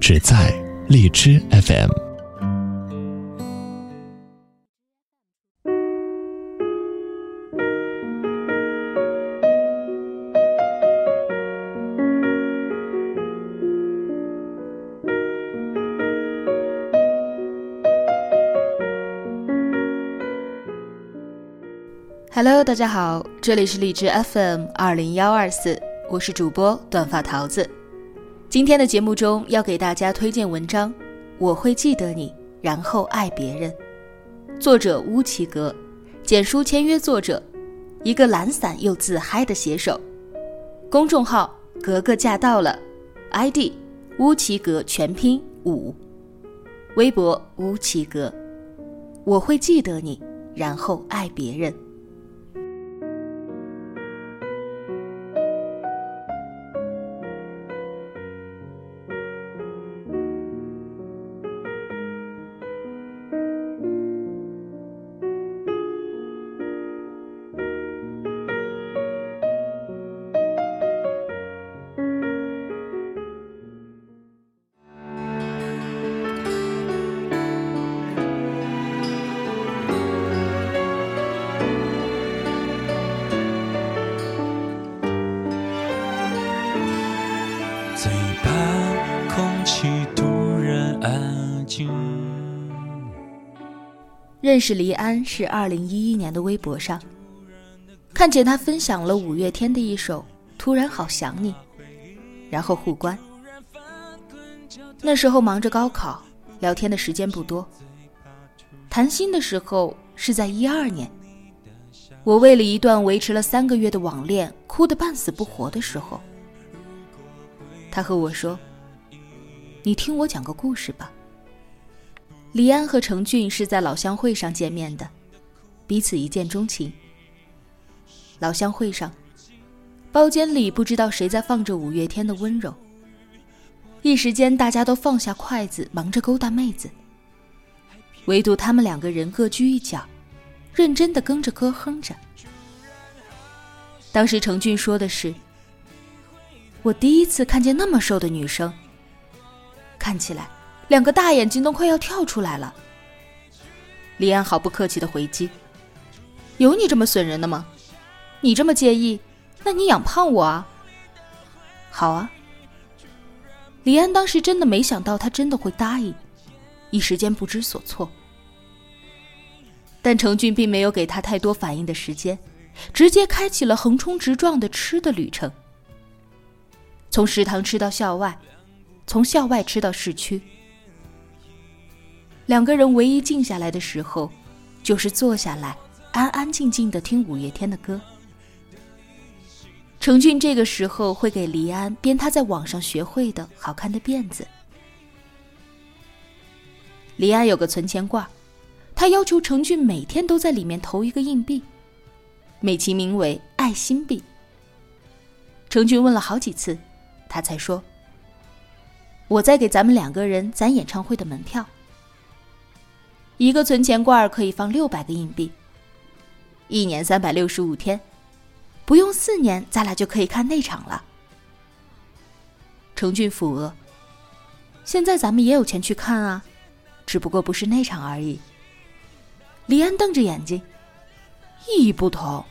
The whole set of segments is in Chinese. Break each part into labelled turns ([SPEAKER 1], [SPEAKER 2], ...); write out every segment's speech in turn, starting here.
[SPEAKER 1] 只在荔枝 FM。
[SPEAKER 2] Hello，大家好，这里是荔枝 FM 二零幺二四，我是主播短发桃子。今天的节目中要给大家推荐文章《我会记得你，然后爱别人》，作者乌奇格，简书签约作者，一个懒散又自嗨的写手。公众号格格驾到了，ID 乌奇格全拼五，微博乌奇格，我会记得你，然后爱别人。认识黎安是二零一一年的微博上，看见他分享了五月天的一首《突然好想你》，然后互关。那时候忙着高考，聊天的时间不多。谈心的时候是在一二年，我为了一段维持了三个月的网恋哭得半死不活的时候。他和我说：“你听我讲个故事吧。”李安和程俊是在老乡会上见面的，彼此一见钟情。老乡会上，包间里不知道谁在放着五月天的温柔，一时间大家都放下筷子，忙着勾搭妹子，唯独他们两个人各居一角，认真的跟着歌哼着。当时程俊说的是。我第一次看见那么瘦的女生，看起来两个大眼睛都快要跳出来了。李安毫不客气的回击：“有你这么损人的吗？你这么介意，那你养胖我啊？”好啊。李安当时真的没想到他真的会答应，一时间不知所措。但程俊并没有给他太多反应的时间，直接开启了横冲直撞的吃的旅程。从食堂吃到校外，从校外吃到市区。两个人唯一静下来的时候，就是坐下来安安静静的听五月天的歌。程俊这个时候会给黎安编他在网上学会的好看的辫子。黎安有个存钱罐，他要求程俊每天都在里面投一个硬币，美其名为爱心币。程俊问了好几次。他才说：“我在给咱们两个人攒演唱会的门票。一个存钱罐可以放六百个硬币，一年三百六十五天，不用四年，咱俩就可以看那场了。”程俊抚额：“现在咱们也有钱去看啊，只不过不是那场而已。”李安瞪着眼睛：“意义不同，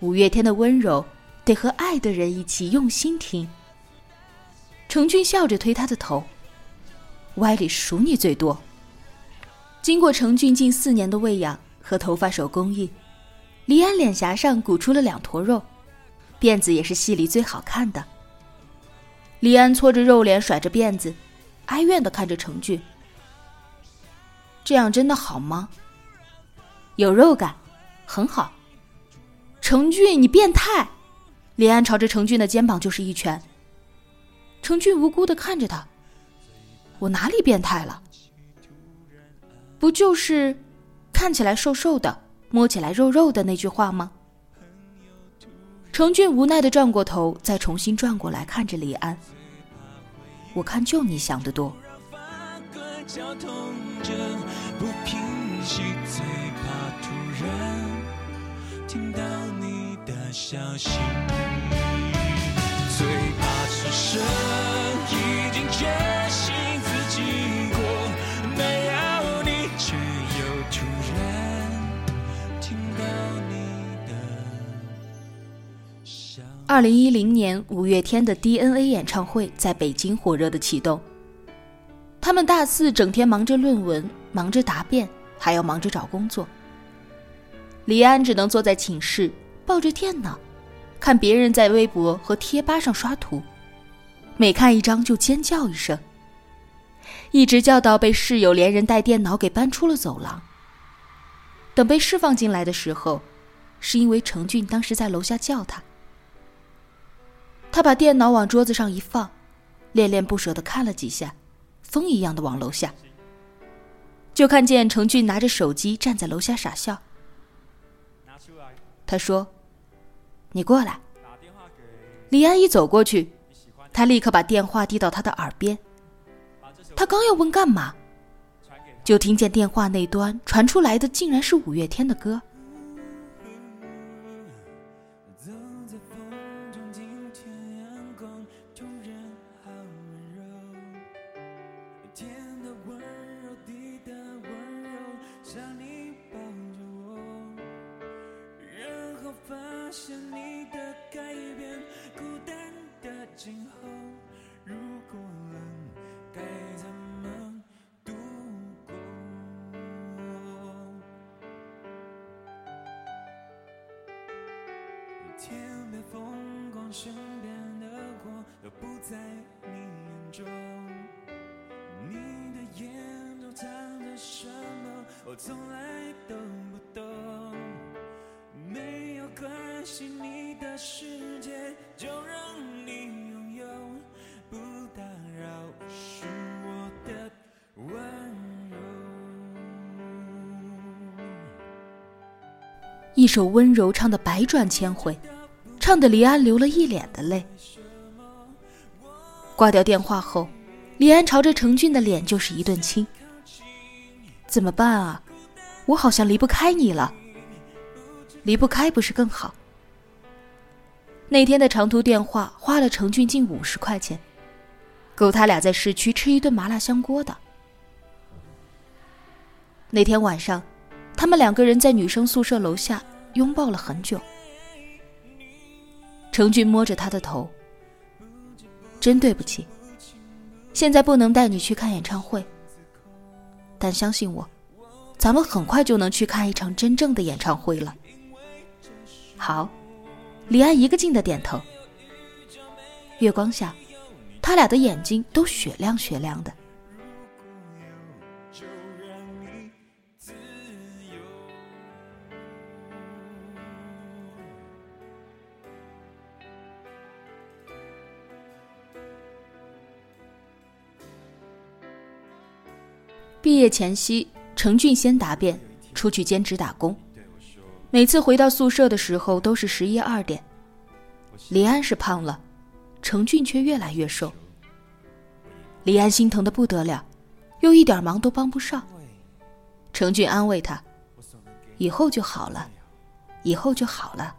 [SPEAKER 2] 五月天的温柔得和爱的人一起用心听。”程俊笑着推他的头，歪理数你最多。经过程俊近四年的喂养和头发手工艺，黎安脸颊上鼓出了两坨肉，辫子也是戏里最好看的。黎安搓着肉脸，甩着辫子，哀怨的看着程俊：“这样真的好吗？有肉感，很好。”程俊，你变态！黎安朝着程俊的肩膀就是一拳。程俊无辜的看着他，我哪里变态了？不就是看起来瘦瘦的，摸起来肉肉的那句话吗？程俊无奈的转过头，再重新转过来看着李安。我看就你想的多。
[SPEAKER 3] 听到你的消息，最怕是声已经绝
[SPEAKER 2] 二零一零年五月天的 DNA 演唱会在北京火热的启动。他们大四整天忙着论文，忙着答辩，还要忙着找工作。李安只能坐在寝室，抱着电脑，看别人在微博和贴吧上刷图，每看一张就尖叫一声，一直叫到被室友连人带电脑给搬出了走廊。等被释放进来的时候，是因为程俊当时在楼下叫他。他把电脑往桌子上一放，恋恋不舍的看了几下，风一样的往楼下。就看见程俊拿着手机站在楼下傻笑。他说：“你过来。”李安一走过去，他立刻把电话递到他的耳边。他刚要问干嘛，就听见电话那端传出来的竟然是五月天的歌。身边的我都不在你眼中。你的眼中藏着什么？我从来都不懂。没有关系，你的世界就让你拥有，不打扰是我的温柔。一首温柔唱的百转千回。唱的李安流了一脸的泪。挂掉电话后，李安朝着程俊的脸就是一顿亲。怎么办啊？我好像离不开你了。离不开不是更好？那天的长途电话花了程俊近五十块钱，够他俩在市区吃一顿麻辣香锅的。那天晚上，他们两个人在女生宿舍楼下拥抱了很久。程俊摸着他的头，真对不起，现在不能带你去看演唱会。但相信我，咱们很快就能去看一场真正的演唱会了。好，李安一个劲的点头。月光下，他俩的眼睛都雪亮雪亮的。毕业前夕，程俊先答辩，出去兼职打工。每次回到宿舍的时候都是十一二点。李安是胖了，程俊却越来越瘦。李安心疼的不得了，又一点忙都帮不上。程俊安慰他：“以后就好了，以后就好了。”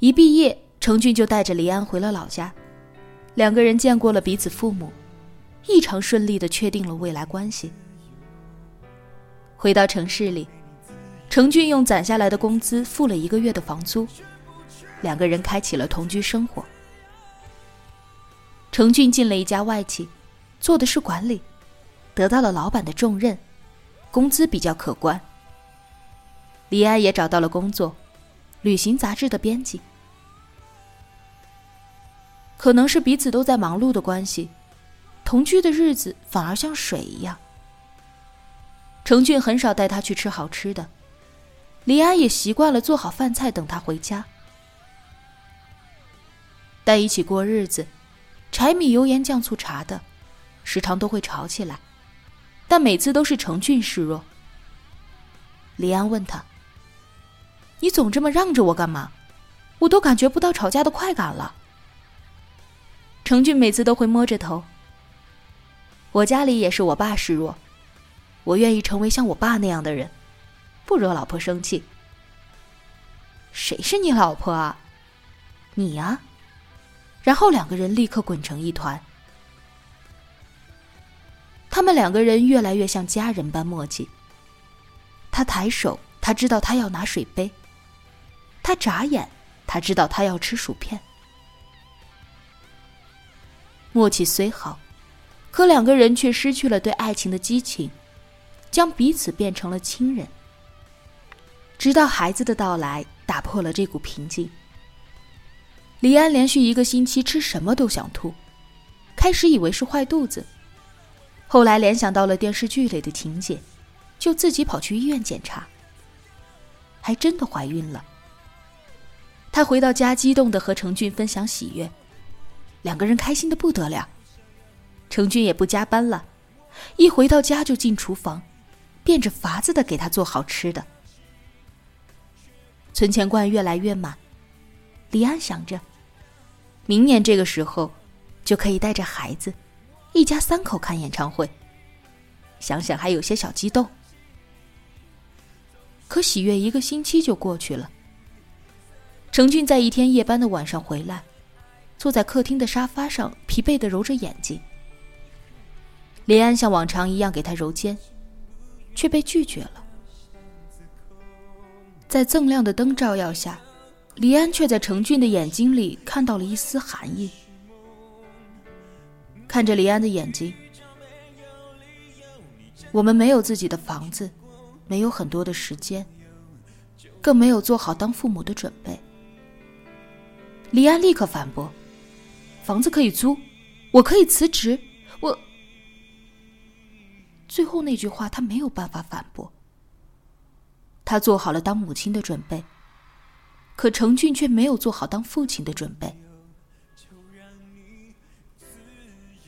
[SPEAKER 2] 一毕业，程俊就带着李安回了老家，两个人见过了彼此父母。异常顺利的确定了未来关系。回到城市里，程俊用攒下来的工资付了一个月的房租，两个人开启了同居生活。程俊进了一家外企，做的是管理，得到了老板的重任，工资比较可观。李安也找到了工作，旅行杂志的编辑。可能是彼此都在忙碌的关系。同居的日子反而像水一样。程俊很少带她去吃好吃的，李安也习惯了做好饭菜等他回家。但一起过日子，柴米油盐酱醋茶的，时常都会吵起来，但每次都是程俊示弱。李安问他：“你总这么让着我干嘛？我都感觉不到吵架的快感了。”程俊每次都会摸着头。我家里也是我爸示弱，我愿意成为像我爸那样的人，不惹老婆生气。谁是你老婆啊？你呀。然后两个人立刻滚成一团。他们两个人越来越像家人般默契。他抬手，他知道他要拿水杯；他眨眼，他知道他要吃薯片。默契虽好，可两个人却失去了对爱情的激情，将彼此变成了亲人。直到孩子的到来。打破了这股平静。李安连续一个星期吃什么都想吐，开始以为是坏肚子，后来联想到了电视剧里的情节，就自己跑去医院检查，还真的怀孕了。他回到家，激动的和程俊分享喜悦，两个人开心的不得了。程俊也不加班了，一回到家就进厨房，变着法子的给他做好吃的。存钱罐越来越满，李安想着，明年这个时候就可以带着孩子，一家三口看演唱会。想想还有些小激动。可喜悦一个星期就过去了。程俊在一天夜班的晚上回来，坐在客厅的沙发上，疲惫的揉着眼睛。李安像往常一样给他揉肩，却被拒绝了。在锃亮的灯照耀下，李安却在程俊的眼睛里看到了一丝寒意。看着李安的眼睛，我们没有自己的房子，没有很多的时间，更没有做好当父母的准备。李安立刻反驳：“房子可以租，我可以辞职，……”最后那句话他没有办法反驳。他做好了当母亲的准备，可程俊却没有做好当父亲的准备。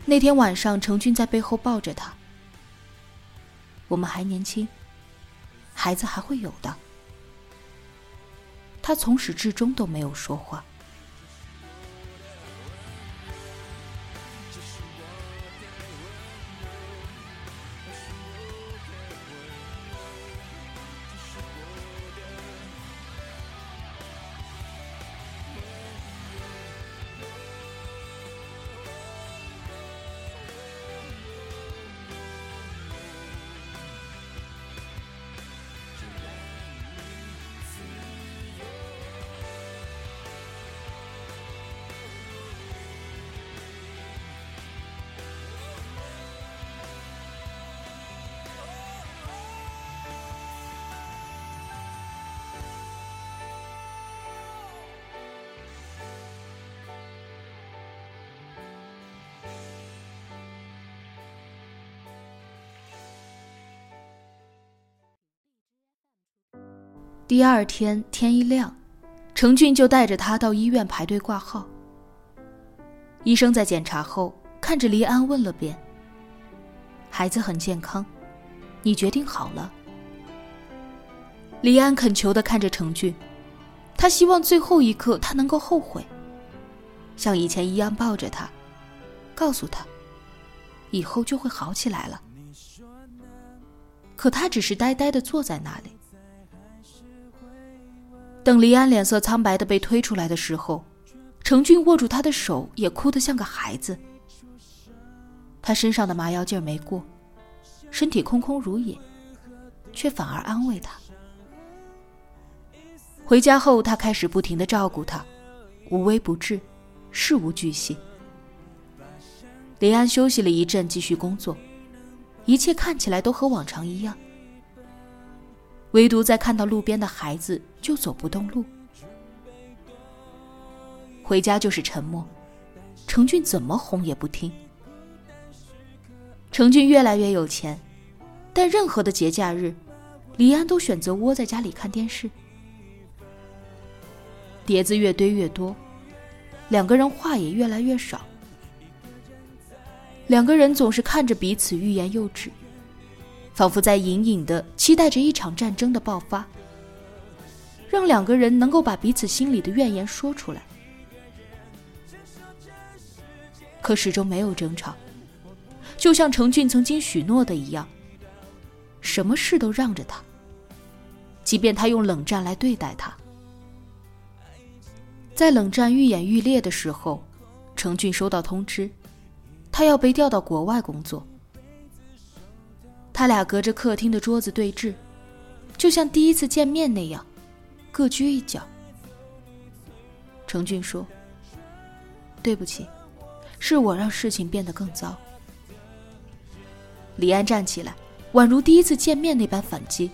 [SPEAKER 2] 那天晚上，程俊在背后抱着他。我们还年轻，孩子还会有的。他从始至终都没有说话。第二天天一亮，程俊就带着他到医院排队挂号。医生在检查后看着黎安问了遍：“孩子很健康，你决定好了？”黎安恳求的看着程俊，他希望最后一刻他能够后悔，像以前一样抱着他，告诉他，以后就会好起来了。可他只是呆呆的坐在那里。等黎安脸色苍白的被推出来的时候，程俊握住他的手，也哭得像个孩子。他身上的麻药劲儿没过，身体空空如也，却反而安慰他。回家后，他开始不停的照顾他，无微不至，事无巨细。黎安休息了一阵，继续工作，一切看起来都和往常一样。唯独在看到路边的孩子，就走不动路。回家就是沉默，程俊怎么哄也不听。程俊越来越有钱，但任何的节假日，李安都选择窝在家里看电视。碟子越堆越多，两个人话也越来越少。两个人总是看着彼此欲言又止，仿佛在隐隐的期待着一场战争的爆发，让两个人能够把彼此心里的怨言说出来。可始终没有争吵，就像程俊曾经许诺的一样，什么事都让着他，即便他用冷战来对待他。在冷战愈演愈烈的时候，程俊收到通知。他要被调到国外工作，他俩隔着客厅的桌子对峙，就像第一次见面那样，各居一角。程俊说：“对不起，是我让事情变得更糟。”李安站起来，宛如第一次见面那般反击：“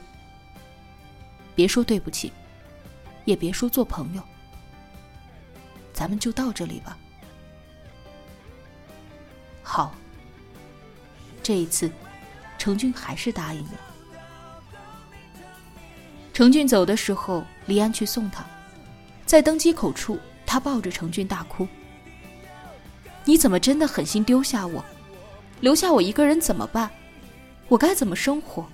[SPEAKER 2] 别说对不起，也别说做朋友，咱们就到这里吧。”好。这一次，程俊还是答应了。程俊走的时候，李安去送他，在登机口处，他抱着程俊大哭：“你怎么真的狠心丢下我，留下我一个人怎么办？我该怎么生活？”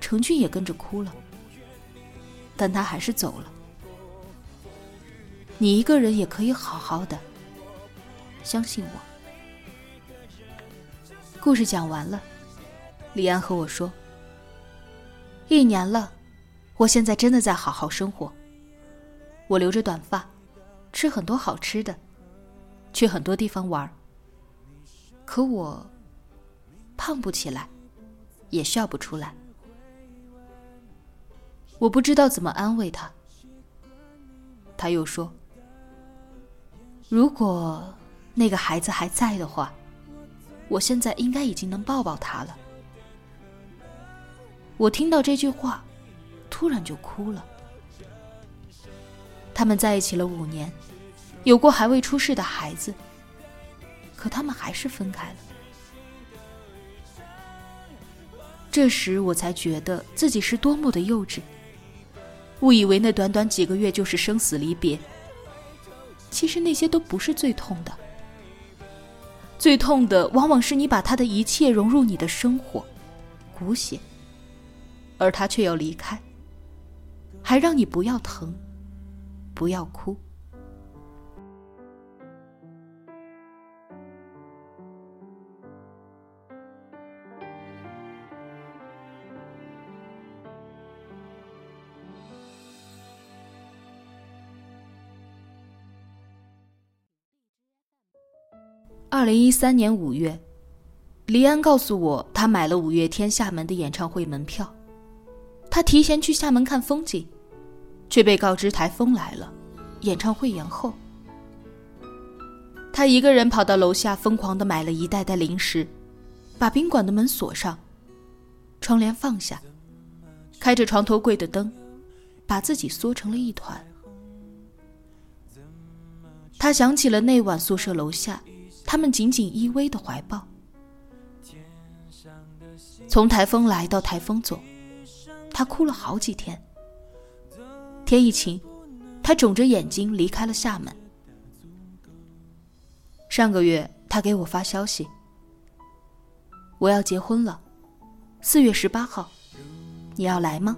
[SPEAKER 2] 程俊也跟着哭了，但他还是走了。你一个人也可以好好的。相信我。故事讲完了，李安和我说：“一年了，我现在真的在好好生活。我留着短发，吃很多好吃的，去很多地方玩。可我胖不起来，也笑不出来。我不知道怎么安慰他。”他又说：“如果……”那个孩子还在的话，我现在应该已经能抱抱他了。我听到这句话，突然就哭了。他们在一起了五年，有过还未出世的孩子，可他们还是分开了。这时我才觉得自己是多么的幼稚，误以为那短短几个月就是生死离别。其实那些都不是最痛的。最痛的，往往是你把他的一切融入你的生活，骨血，而他却要离开，还让你不要疼，不要哭。二零一三年五月，黎安告诉我，他买了五月天厦门的演唱会门票。他提前去厦门看风景，却被告知台风来了，演唱会延后。他一个人跑到楼下，疯狂的买了一袋袋零食，把宾馆的门锁上，窗帘放下，开着床头柜的灯，把自己缩成了一团。他想起了那晚宿舍楼下。他们紧紧依偎的怀抱，从台风来到台风走，他哭了好几天。天一晴，他肿着眼睛离开了厦门。上个月，他给我发消息：“我要结婚了，四月十八号，你要来吗？”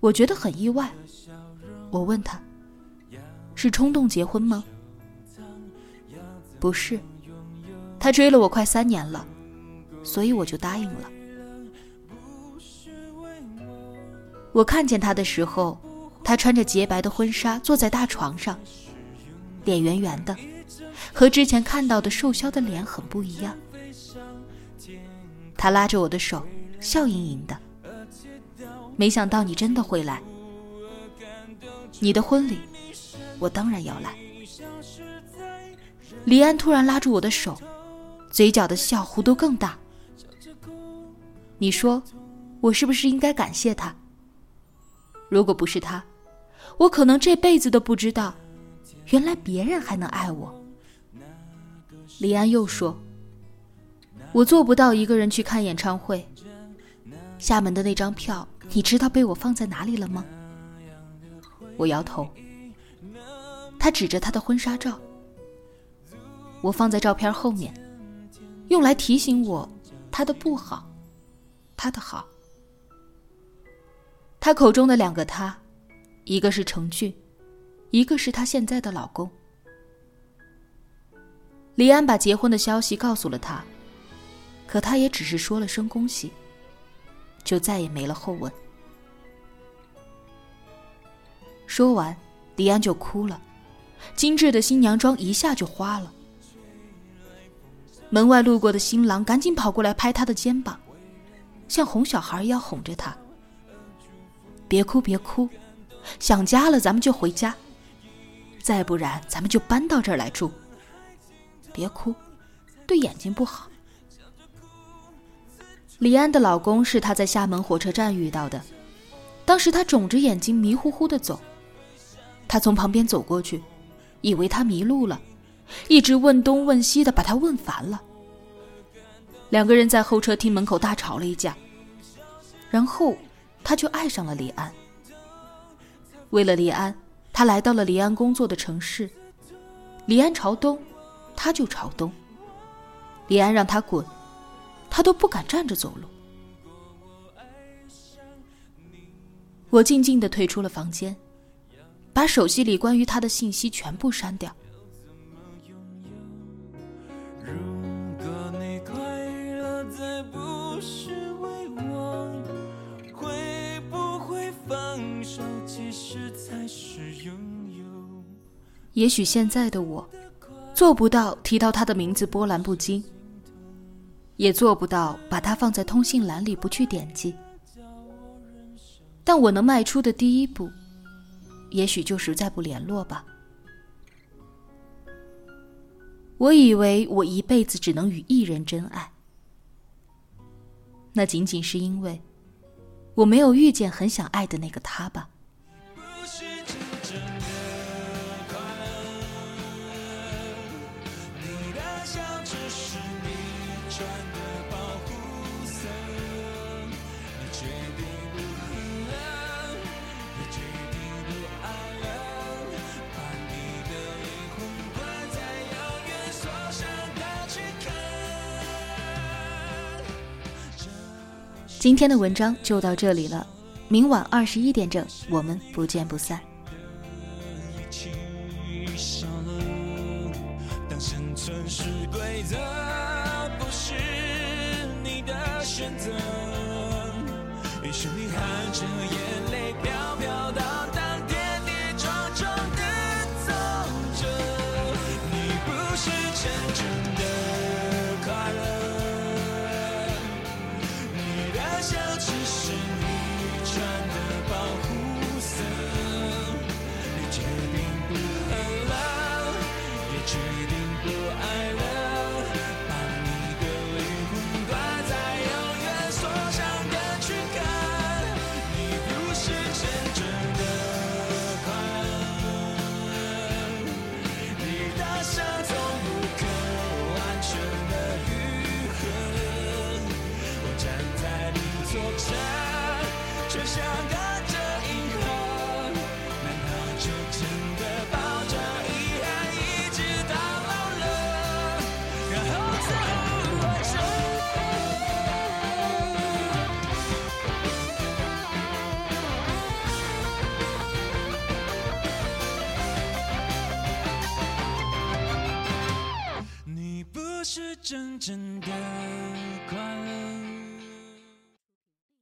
[SPEAKER 2] 我觉得很意外，我问他：“是冲动结婚吗？”不是，他追了我快三年了，所以我就答应了。我看见他的时候，他穿着洁白的婚纱，坐在大床上，脸圆圆的，和之前看到的瘦削的脸很不一样。他拉着我的手，笑盈盈的。没想到你真的会来，你的婚礼，我当然要来。李安突然拉住我的手，嘴角的笑弧度更大。你说，我是不是应该感谢他？如果不是他，我可能这辈子都不知道，原来别人还能爱我。李安又说：“我做不到一个人去看演唱会。厦门的那张票，你知道被我放在哪里了吗？”我摇头。他指着他的婚纱照。我放在照片后面，用来提醒我他的不好，他的好。他口中的两个他，一个是程俊，一个是他现在的老公。李安把结婚的消息告诉了他，可他也只是说了声恭喜，就再也没了后文。说完，李安就哭了，精致的新娘妆一下就花了。门外路过的新郎赶紧跑过来拍他的肩膀，像哄小孩一样哄着他：“别哭，别哭，想家了咱们就回家，再不然咱们就搬到这儿来住。别哭，对眼睛不好。”李安的老公是他在厦门火车站遇到的，当时他肿着眼睛迷糊糊的走，他从旁边走过去，以为他迷路了。一直问东问西的，把他问烦了。两个人在候车厅门口大吵了一架，然后他就爱上了李安。为了李安，他来到了李安工作的城市。李安朝东，他就朝东。李安让他滚，他都不敢站着走路。我静静的退出了房间，把手机里关于他的信息全部删掉。也许现在的我，做不到提到他的名字波澜不惊，也做不到把他放在通信栏里不去点击。但我能迈出的第一步，也许就是再不联络吧。我以为我一辈子只能与一人真爱，那仅仅是因为我没有遇见很想爱的那个他吧。今天的文章就到这里了，明晚二十一点整，我们不见不散。
[SPEAKER 3] 生存是规则。